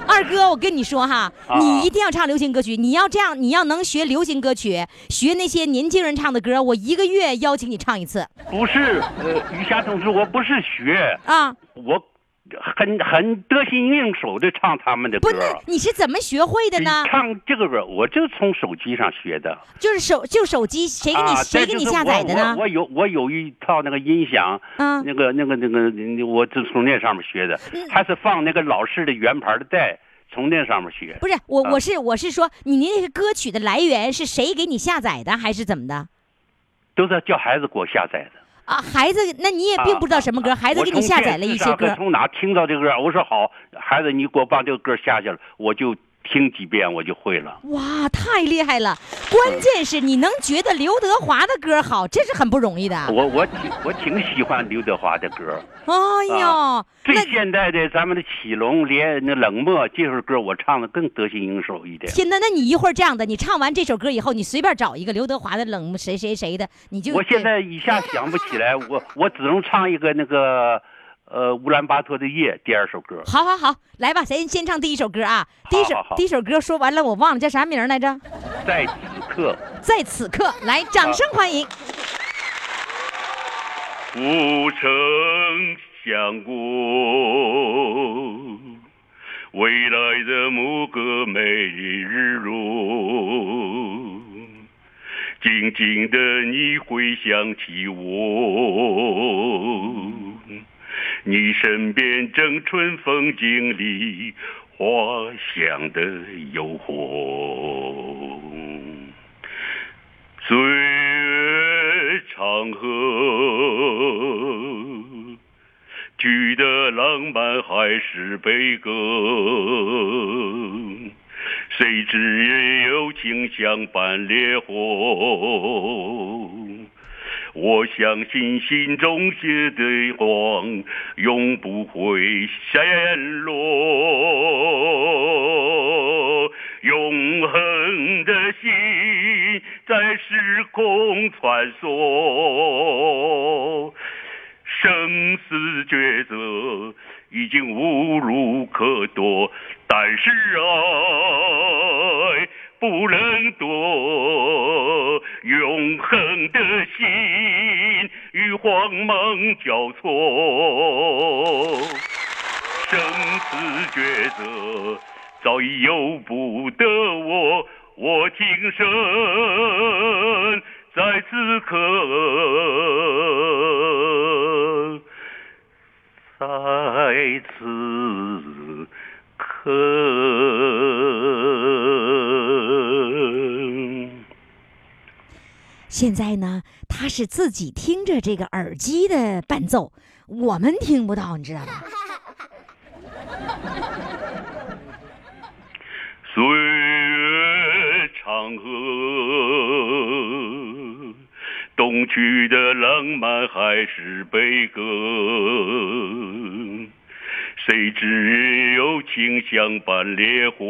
Speaker 1: 二哥，我跟你说哈，
Speaker 4: 啊
Speaker 1: 你一定要唱流行歌曲，你要这样，你要能学流行歌曲，学那些年轻人唱的歌，我一个月邀请你唱一次
Speaker 4: 不是，呃，于霞同志，我不是学，
Speaker 1: 啊。
Speaker 4: 我很很得心应手的唱他们的歌
Speaker 1: 不，。那你是怎么学会的呢？
Speaker 4: 唱这个歌，我就从手机上学的。
Speaker 1: 就是手就手机，谁给你、
Speaker 4: 啊，
Speaker 1: 谁给你下载的呢
Speaker 4: 我我？我有我有一套那个音响，
Speaker 1: 嗯
Speaker 4: 那个那个那个，我就从那上面学的，还是放那个老式的圆盘的带，从那上面学。
Speaker 1: 不是我，
Speaker 4: 啊
Speaker 1: 我是我是说，你那个歌曲的来源是谁给你下载的，还是怎么的
Speaker 4: 都是叫孩子给我下载的。
Speaker 1: 啊？孩子，那你也并不知道什么歌，孩子给你下载了一些歌
Speaker 4: 从哪听到这个歌？我说好，孩子，你给我把这个歌下下了，我就听几遍，我就会了。
Speaker 1: 哇，太厉害了！关键是你能觉得刘德华的歌好，这是很不容易的。
Speaker 4: 我我挺我挺喜欢刘德华的歌。
Speaker 1: 哎呦，
Speaker 4: 最现代的咱们的启龙连那冷漠这首歌，我唱的更得心应手一点。
Speaker 1: 天呐，那你一会儿这样的，你唱完这首歌以后，你随便找一个刘德华的冷谁谁谁的，你就
Speaker 4: 我现在一下想不起来，我我只能唱一个那个，呃，乌兰巴托的夜第二首歌。
Speaker 1: 好好好，来吧，咱先唱第一首歌啊。第一首第一首歌说完了，我忘了叫啥名来着。
Speaker 4: 在此刻，
Speaker 1: 在此刻，来，掌声欢迎。
Speaker 4: 不曾想过，未来的某个美日落，静静的你会想起我，你身边正春风经历花香的诱惑。岁月长河，聚的浪漫还是悲歌。谁知也有情相伴烈火。我相信心中写的光永不会陷落，永恒的心在时空穿梭，生死抉择已经无路可躲，但是爱不能躲，永恒的心与慌忙交错，生死抉择早已由不得我，我今生在此刻，在此刻。
Speaker 1: 现在呢，他是自己听着这个耳机的伴奏，我们听不到，你知道吗？
Speaker 4: 岁月长河，东去的浪漫还是悲歌。谁知有情相伴烈火？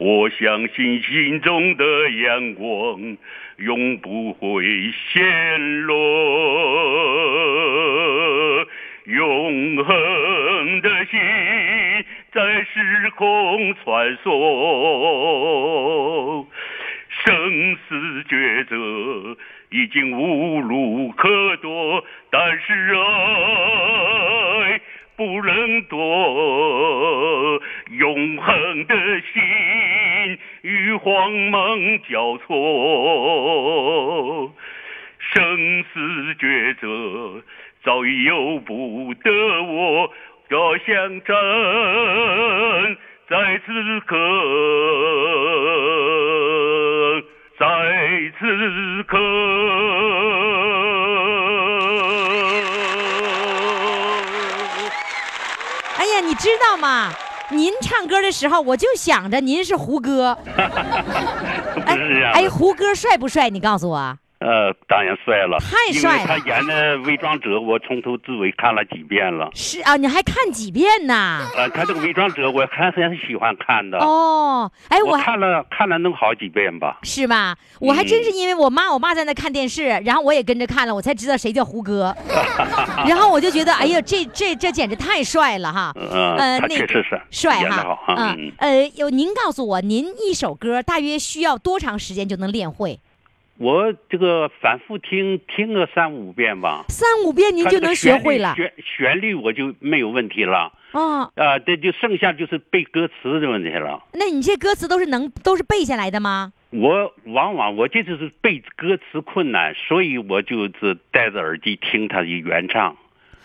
Speaker 4: 我相信心中的阳光永不会陷落，永恒的心在时空穿梭，生死抉择已经无路可躲，但是爱不能躲，永恒的心慌忙交错，生死抉择早已由不得我，要相战在此刻，在此刻。
Speaker 1: 哎呀，你知道吗？您唱歌的时候，我就想着您是胡歌。[LAUGHS]
Speaker 4: 不是这样的
Speaker 1: 哎，胡歌帅不帅？你告诉我。
Speaker 4: 帅了，
Speaker 1: 太帅了
Speaker 4: 因为他演的《伪装者》，我从头至尾看了几遍了。
Speaker 1: 是啊，你还看几遍呢？
Speaker 4: 呃，他这个《伪装者》，我还很喜欢看的。
Speaker 1: 哦，哎，我
Speaker 4: 我看了看了能好几遍吧。
Speaker 1: 是吧？我还真是因为我妈，我妈在那看电视，然后我也跟着看了，我才知道谁叫胡歌。[LAUGHS] 然后我就觉得，哎呀，这这这简直太帅了哈！
Speaker 4: 嗯，
Speaker 1: 呃，
Speaker 4: 他
Speaker 1: 那个
Speaker 4: 确实是
Speaker 1: 帅哈，嗯，呃，有您告诉我，您一首歌大约需要多长时间就能练会？
Speaker 4: 我这个反复听听个三五遍吧，
Speaker 1: 三五遍您
Speaker 4: 它这个
Speaker 1: 就能学会了
Speaker 4: 旋律旋旋律我就没有问题了。
Speaker 1: 啊？
Speaker 4: 啊，这就剩下就是背歌词的问题了。
Speaker 1: 那你这歌词都是能都是背下来的吗？
Speaker 4: 我往往我这就是背歌词困难，所以我就是戴着耳机听他的原唱。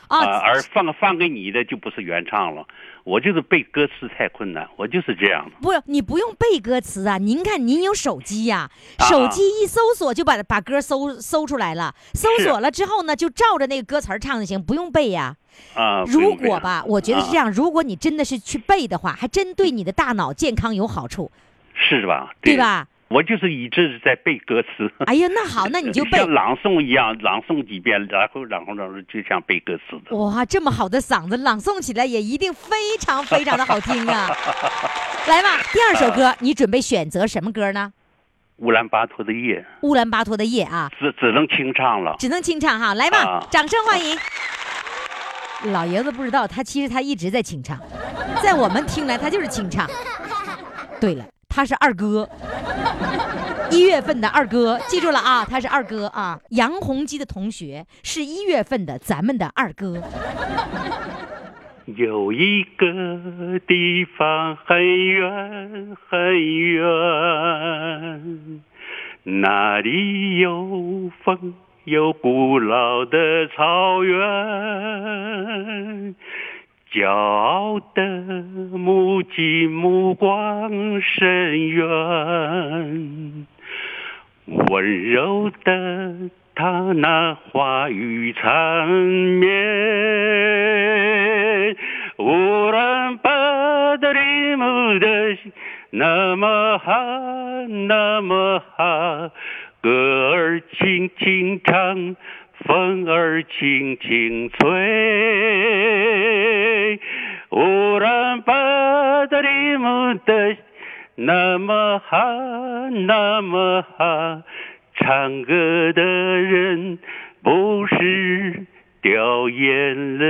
Speaker 4: 啊、
Speaker 1: 啊，
Speaker 4: 而放放给你的就不是原唱了。我就是背歌词太困难，我就是这样的。
Speaker 1: 不，你不用背歌词啊！您看，您有手机呀、
Speaker 4: 啊
Speaker 1: 手机一搜索就把把歌搜搜出来了。搜索了之后呢，就照着那个歌词儿唱就行，不用背呀、
Speaker 4: 啊，不
Speaker 1: 如果吧，我觉得是这样，如果你真的是去背的话，还真对你的大脑健康有好处，
Speaker 4: 是吧？
Speaker 1: 对？吧？
Speaker 4: 我就是一直在背歌词。
Speaker 1: 哎呀，那好，那你就背 [LAUGHS]
Speaker 4: 像。朗诵一样，朗诵几遍，然后然后然后就像背歌词的。
Speaker 1: 哇，这么好的嗓子，朗诵起来也一定非常非常的好听啊！[LAUGHS] 来吧，第二首歌，你准备选择什么歌呢？
Speaker 4: 乌兰巴托的夜，
Speaker 1: 乌兰巴托的夜啊，
Speaker 4: 只只能清唱了。
Speaker 1: 只能清唱哈，来吧，
Speaker 4: 啊
Speaker 1: 掌声欢迎。老爷子不知道，他其实他一直在清唱，在我们听来他就是清唱。对了，他是二哥，一月份的二哥，记住了啊，他是二哥啊。杨洪基的同学是一月份的咱们的二哥。
Speaker 4: 有一个地方很远很远，那里有风，有古老的草原。骄傲的母亲目光深远，温柔的她那话语缠绵，乌兰巴的里姆的心那么好，那么好，歌儿轻轻唱。风儿轻轻吹，乌兰巴的里姆的那么好，那么好，唱歌的人不是掉眼泪。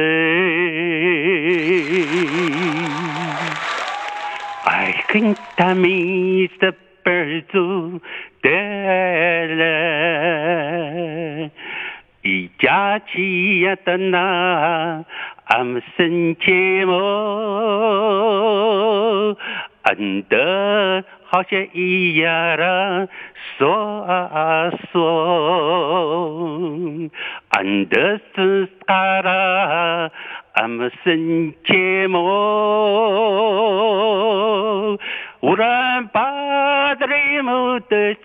Speaker 4: 爱跟他迷着奔走的人，一家亲呀的那俺们身切么？安得好像一呀啦说啊说，安得是啥啦？俺们身切么？忽然把这里么的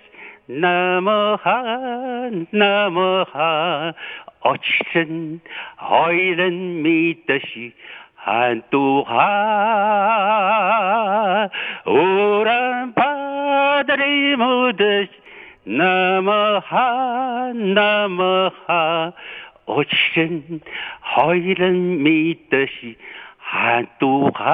Speaker 4: 那么好，那么好，哦，其实爱人没得是。喊都哈，忽然把这里么的那么好，那么好，我真爱人没得是喊都哈。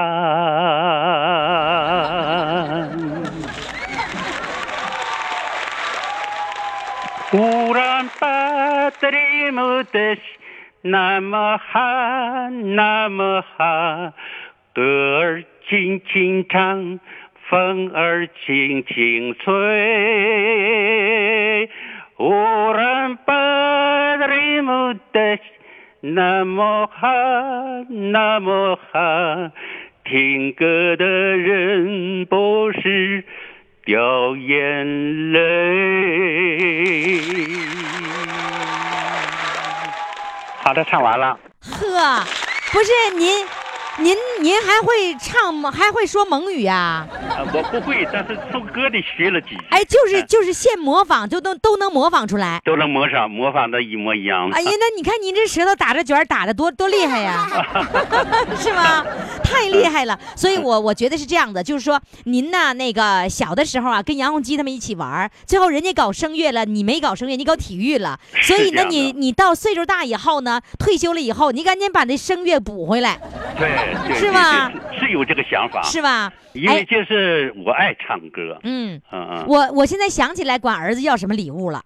Speaker 4: 忽然把这里么的是。那么好，那么好，歌儿轻轻唱，风儿轻轻吹，忽然把人们的那么好，那么好，听歌的人不是掉眼泪。好的，唱完了。
Speaker 1: 呵，不是您，您您还会唱吗？还会说蒙语啊？
Speaker 4: 呃我不会，但是从歌里学了几句。
Speaker 1: 哎，就是
Speaker 4: 嗯
Speaker 1: 就是现模仿，就都都能模仿出来。
Speaker 4: 都能模仿，模仿的一模一样。
Speaker 1: 哎呀，那你看您这舌头打着卷儿打的多多厉害呀，[LAUGHS] 是吗？太厉害了。所以我我觉得是这样的，就是说您呢，那个小的时候啊，跟杨洪基他们一起玩儿，最后人家搞声乐了，你没搞声乐，你搞体育了。所以呢，你你到岁数大以后呢，退休了以后，你赶紧把那声乐补回来，
Speaker 4: 对，对
Speaker 1: 是吗？
Speaker 4: 是有这个想法，
Speaker 1: 是吧？
Speaker 4: 因为就是我爱唱歌。
Speaker 1: 嗯，
Speaker 4: 嗯嗯，
Speaker 1: 我我现在想起来管儿子要什么礼物了，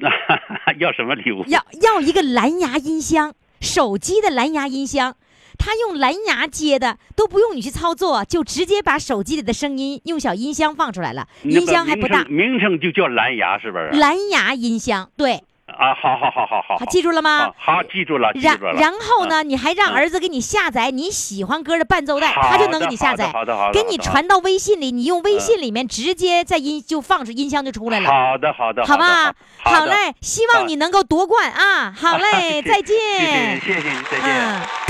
Speaker 1: [LAUGHS]
Speaker 4: 要什么礼物？
Speaker 1: 要要一个蓝牙音箱，手机的蓝牙音箱。他用蓝牙接的，都不用你去操作，就直接把手机里的声音用小音箱放出来了，音箱还不大
Speaker 4: 名称就叫蓝牙，是不是？
Speaker 1: 蓝牙音箱，对，
Speaker 4: 啊，好好好好好，
Speaker 1: 好记住了吗
Speaker 4: 好，记住了，记
Speaker 1: 然
Speaker 4: 住了。
Speaker 1: 然后呢，你还让
Speaker 4: 嗯
Speaker 1: 儿子给你下载你喜欢歌的伴奏带，他就能给你下载
Speaker 4: 好的好的
Speaker 1: 给你传到微信里，你用微信里面直接在音就放出音箱就出来了。
Speaker 4: 好的好的，
Speaker 1: 好吧，
Speaker 4: 好
Speaker 1: 嘞，希望你能够夺冠啊！好嘞，再见。
Speaker 4: 谢谢谢谢你，再见。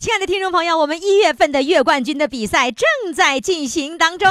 Speaker 1: 亲爱的听众朋友，我们一月份的月冠军的比赛正在进行当中。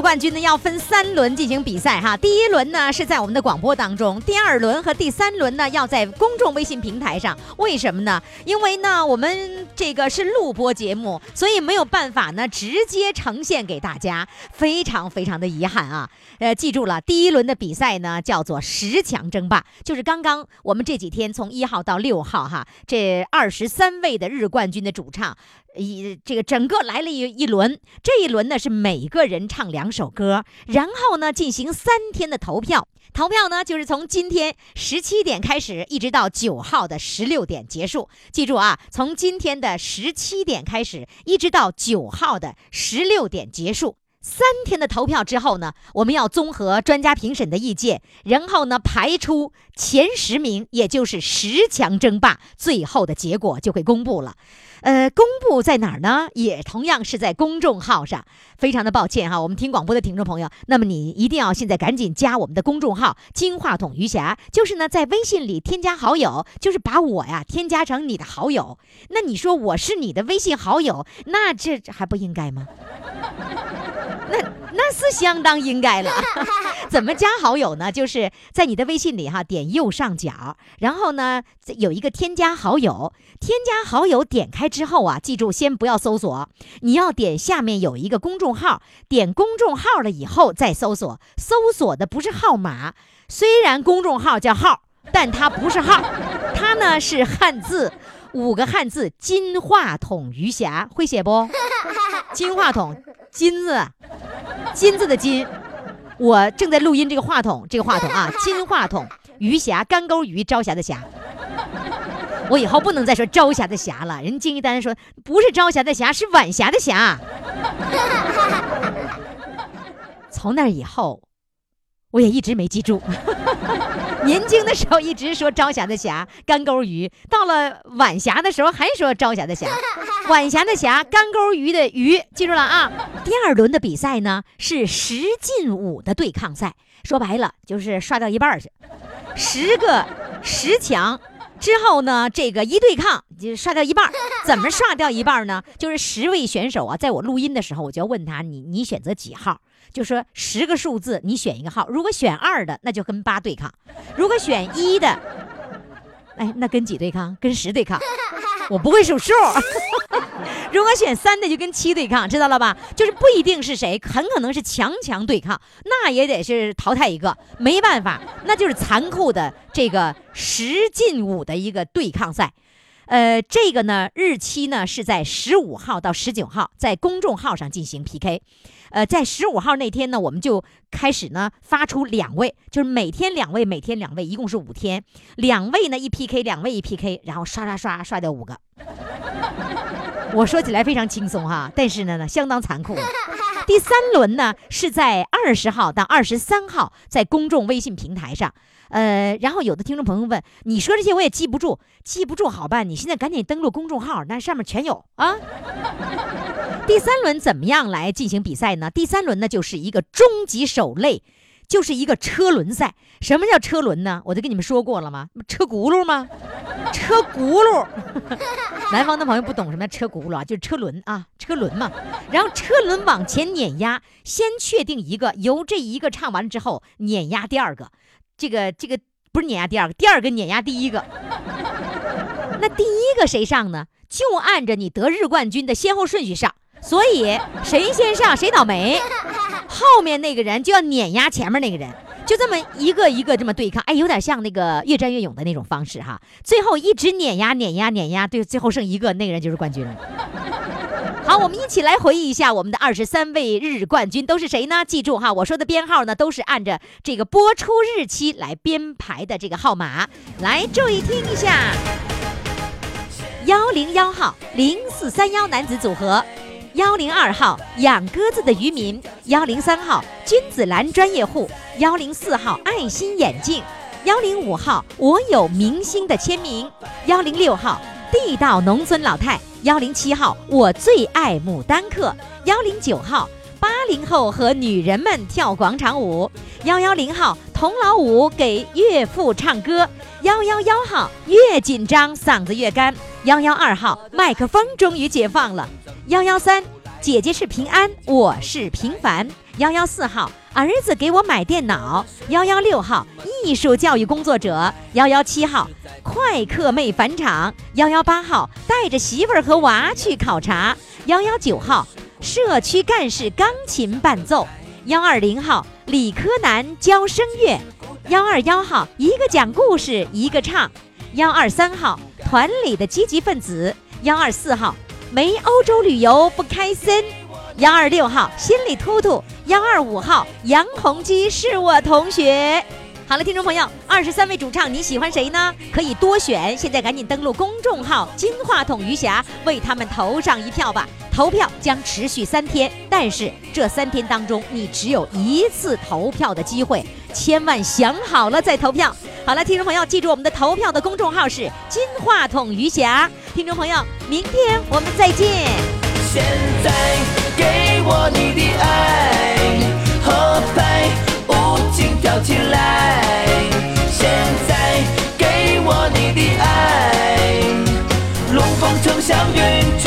Speaker 1: 冠军呢要分三轮进行比赛哈。第一轮呢是在我们的广播当中，第二轮和第三轮呢要在公众微信平台上。为什么呢？因为呢我们这个是录播节目，所以没有办法呢直接呈现给大家，非常非常的遗憾啊。呃，记住了，第一轮的比赛呢叫做十强争霸，就是刚刚我们这几天从一号到六号哈，这二十三位的日冠军的主唱。一这个整个来了一一轮，这一轮呢是每个人唱两首歌，然后呢进行三天的投票。投票呢就是从今天十七点开始，一直到九号的十六点结束。记住啊，从今天的十七点开始，一直到九号的十六点结束。三天的投票之后呢，我们要综合专家评审的意见，然后呢排出前十名，也就是十强争霸，最后的结果就会公布了。呃，公布在哪儿呢？也同样是在公众号上。非常的抱歉哈，我们听广播的听众朋友，那么你一定要现在赶紧加我们的公众号“金话筒余霞”，就是呢在微信里添加好友，就是把我呀添加成你的好友。那你说我是你的微信好友，那这这还不应该吗？那那是相当应该了。[LAUGHS] 怎么加好友呢？就是在你的微信里哈，点右上角，然后呢有一个添加好友，添加好友点开之后啊，记住先不要搜索，你要点下面有一个公众号，点公众号了以后再搜索，搜索的不是号码，虽然公众号叫号，但它不是号，它呢是汉字，五个汉字金话筒余霞，会写不？[LAUGHS] 金话筒，金子，金子的金。我正在录音，这个话筒，这个话筒啊，金话筒，余霞，干钩鱼，朝霞的霞。我以后不能再说朝霞的霞了，人金一丹说不是朝霞的霞，是晚霞的霞。从那以后，我也一直没记住。年轻的时候一直说朝霞的霞，干钩鱼；到了晚霞的时候还说朝霞的霞，[LAUGHS] 晚霞的霞，干钩鱼的鱼，记住了啊！第二轮的比赛呢是十进五的对抗赛，说白了就是刷掉一半去，十个十强之后呢，这个一对抗就刷掉一半。[LAUGHS] 怎么刷掉一半呢？就是十位选手啊，在我录音的时候，我就要问他，你你选择几号？就说十个数字，你选一个号。如果选二的，那就跟八对抗；如果选一的，哎，那跟几对抗？跟十对抗。[LAUGHS] 我不会数数。[LAUGHS] 如果选三的，就跟七对抗，知道了吧？就是不一定是谁，很可能是强强对抗，那也得是淘汰一个，没办法，那就是残酷的这个十进五的一个对抗赛。呃，这个呢，日期呢是在十五号到十九号，在公众号上进行 PK。呃，在十五号那天呢，我们就开始呢发出两位，就是每天两位，每天两位，一共是五天，两位呢一 PK，两位一 PK，然后刷刷刷刷掉五个。我说起来非常轻松哈，但是呢呢相当残酷。第三轮呢是在二十号到二十三号，在公众微信平台上。呃，然后有的听众朋友问，你说这些我也记不住，记不住好办，你现在赶紧登录公众号，那上面全有啊。第三轮怎么样来进行比赛呢？第三轮呢就是一个终极手擂，就是一个车轮赛。什么叫车轮呢？我都跟你们说过了吗？车轱辘吗？车轱辘。[LAUGHS] 南方的朋友不懂什么车轱辘啊，就是车轮啊，车轮嘛。然后车轮往前碾压，先确定一个，由这一个唱完之后碾压第二个。这个这个不是碾压第二个，第二个碾压第一个。那第一个谁上呢？就按着你得日冠军的先后顺序上。所以谁先上谁倒霉，后面那个人就要碾压前面那个人，就这么一个一个这么对抗。哎，有点像那个越战越勇的那种方式哈。最后一直碾压碾压碾压，对，最后剩一个，那个人就是冠军了。好，我们一起来回忆一下我们的二十三位日冠军都是谁呢？记住哈，我说的编号呢都是按着这个播出日期来编排的这个号码，来注意听一下。幺零幺号零四三幺男子组合，幺零二号养鸽子的渔民，幺零三号君子兰专业户，幺零四号爱心眼镜，幺零五号我有明星的签名，幺零六号地道农村老太。幺零七号，我最爱牡丹客；幺零九号，八零后和女人们跳广场舞；幺幺零号，童老五给岳父唱歌；幺幺幺号，越紧张嗓子越干；幺幺二号，麦克风终于解放了；幺幺三，姐姐是平安，我是平凡；幺幺四号，儿子给我买电脑；幺幺六号，艺术教育工作者；幺幺七号。快客妹返场，幺幺八号带着媳妇儿和娃去考察，幺幺九号社区干事钢琴伴奏，幺二零号理科男教声乐，幺二幺号一个讲故事一个唱，幺二三号团里的积极分子，幺二四号没欧洲旅游不开森，幺二六号心里突突，幺二五号杨洪基是我同学。好了，听众朋友，二十三位主唱，你喜欢谁呢？可以多选，现在赶紧登录公众号“金话筒余霞”，为他们投上一票吧。投票将持续三天，但是这三天当中你只有一次投票的机会，千万想好了再投票。好了，听众朋友，记住我们的投票的公众号是金话筒余霞。听众朋友，明天我们再见。
Speaker 5: 现在给我你的爱，后排舞情跳起来。现在给我你的爱，龙凤呈祥云